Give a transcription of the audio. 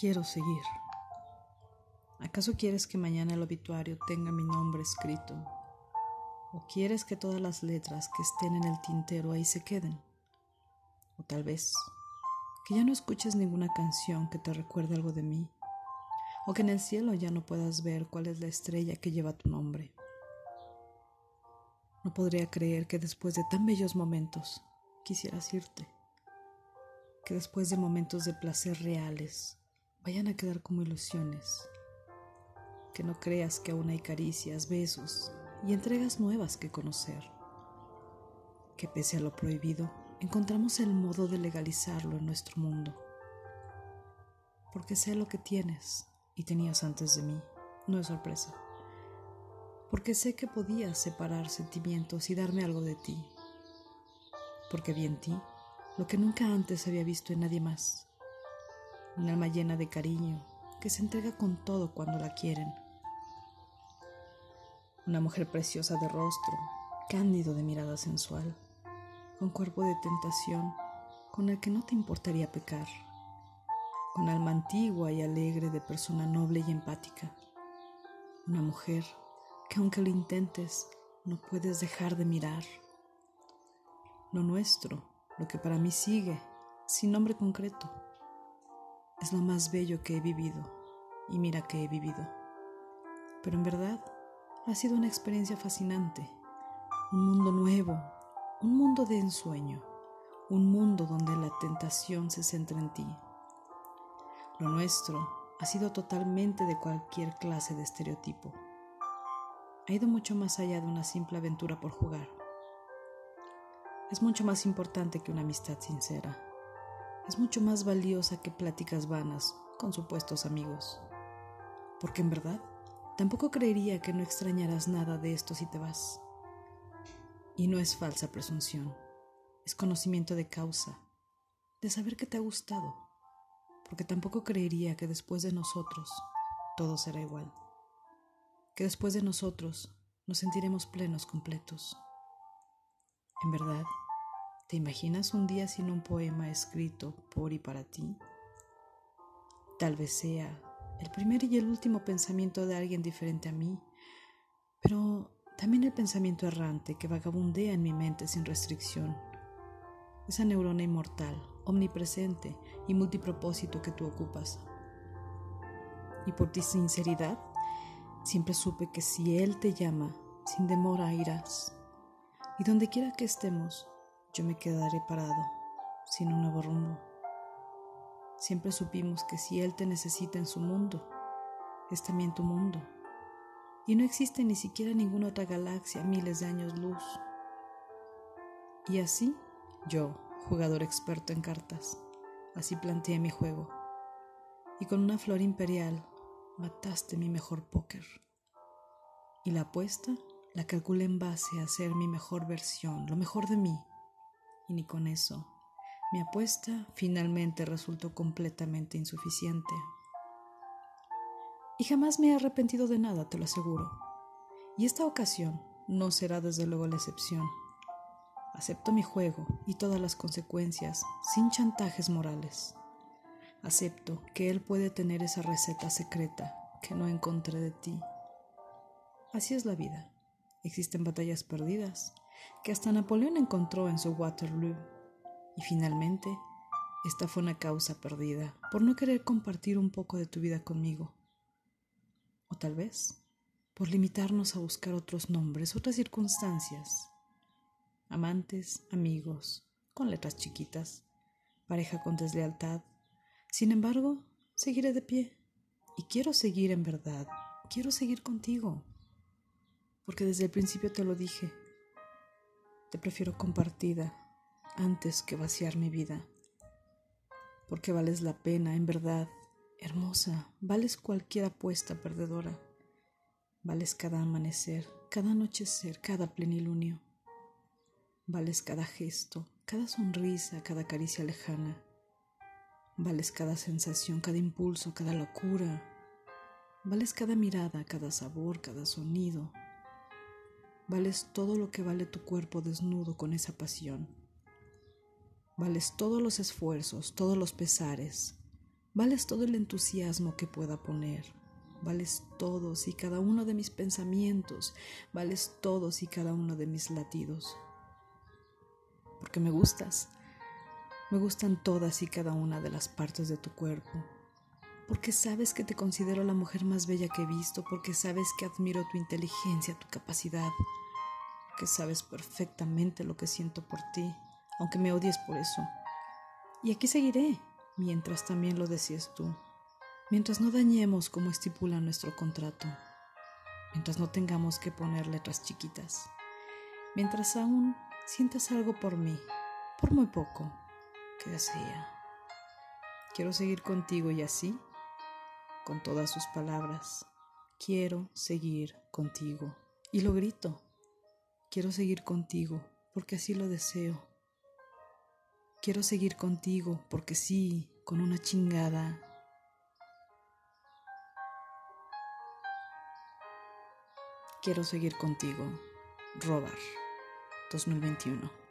quiero seguir. ¿Acaso quieres que mañana el obituario tenga mi nombre escrito? ¿O quieres que todas las letras que estén en el tintero ahí se queden? O tal vez que ya no escuches ninguna canción que te recuerde algo de mí, o que en el cielo ya no puedas ver cuál es la estrella que lleva tu nombre. No podría creer que después de tan bellos momentos quisieras irte, que después de momentos de placer reales vayan a quedar como ilusiones. Que no creas que aún hay caricias, besos y entregas nuevas que conocer. Que pese a lo prohibido, encontramos el modo de legalizarlo en nuestro mundo. Porque sé lo que tienes y tenías antes de mí, no es sorpresa. Porque sé que podías separar sentimientos y darme algo de ti. Porque vi en ti lo que nunca antes había visto en nadie más un alma llena de cariño que se entrega con todo cuando la quieren. Una mujer preciosa de rostro, cándido de mirada sensual, con cuerpo de tentación, con el que no te importaría pecar, con alma antigua y alegre de persona noble y empática. Una mujer que aunque lo intentes, no puedes dejar de mirar. Lo nuestro, lo que para mí sigue, sin nombre concreto es lo más bello que he vivido y mira que he vivido. Pero en verdad ha sido una experiencia fascinante, un mundo nuevo, un mundo de ensueño, un mundo donde la tentación se centra en ti. Lo nuestro ha sido totalmente de cualquier clase de estereotipo. Ha ido mucho más allá de una simple aventura por jugar. Es mucho más importante que una amistad sincera es mucho más valiosa que pláticas vanas con supuestos amigos. Porque en verdad, tampoco creería que no extrañarás nada de esto si te vas. Y no es falsa presunción, es conocimiento de causa, de saber que te ha gustado, porque tampoco creería que después de nosotros todo será igual, que después de nosotros nos sentiremos plenos completos. En verdad, ¿Te imaginas un día sin un poema escrito por y para ti? Tal vez sea el primer y el último pensamiento de alguien diferente a mí, pero también el pensamiento errante que vagabundea en mi mente sin restricción. Esa neurona inmortal, omnipresente y multipropósito que tú ocupas. Y por ti sinceridad, siempre supe que si Él te llama, sin demora irás. Y donde quiera que estemos, yo me quedaré parado, sin un nuevo rumbo. Siempre supimos que si Él te necesita en su mundo, es también tu mundo. Y no existe ni siquiera ninguna otra galaxia a miles de años luz. Y así, yo, jugador experto en cartas, así planteé mi juego. Y con una flor imperial mataste mi mejor póker. Y la apuesta la calculé en base a ser mi mejor versión, lo mejor de mí y ni con eso. Mi apuesta finalmente resultó completamente insuficiente. Y jamás me he arrepentido de nada, te lo aseguro. Y esta ocasión no será desde luego la excepción. Acepto mi juego y todas las consecuencias sin chantajes morales. Acepto que él puede tener esa receta secreta que no encontré de ti. Así es la vida. Existen batallas perdidas que hasta Napoleón encontró en su Waterloo. Y finalmente, esta fue una causa perdida por no querer compartir un poco de tu vida conmigo. O tal vez por limitarnos a buscar otros nombres, otras circunstancias. Amantes, amigos, con letras chiquitas, pareja con deslealtad. Sin embargo, seguiré de pie. Y quiero seguir en verdad. Quiero seguir contigo. Porque desde el principio te lo dije te prefiero compartida antes que vaciar mi vida. Porque vales la pena, en verdad, hermosa, vales cualquier apuesta perdedora. Vales cada amanecer, cada anochecer, cada plenilunio. Vales cada gesto, cada sonrisa, cada caricia lejana. Vales cada sensación, cada impulso, cada locura. Vales cada mirada, cada sabor, cada sonido, Vales todo lo que vale tu cuerpo desnudo con esa pasión. Vales todos los esfuerzos, todos los pesares, Vales todo el entusiasmo que pueda poner. Vales todos y cada uno de mis pensamientos. Vales todos y cada uno de mis latidos. Porque me gustas. Me gustan todas y cada una de las partes de tu cuerpo. Porque sabes que te considero la mujer más bella que he visto. Porque sabes que admiro tu inteligencia, tu capacidad. Que sabes perfectamente lo que siento por ti, aunque me odies por eso. Y aquí seguiré mientras también lo decías tú, mientras no dañemos como estipula nuestro contrato, mientras no tengamos que poner letras chiquitas, mientras aún sientas algo por mí, por muy poco que sea. Quiero seguir contigo y así, con todas sus palabras, quiero seguir contigo. Y lo grito, quiero seguir contigo porque así lo deseo Quiero seguir contigo porque sí, con una chingada. Quiero seguir contigo. Robert, 2021.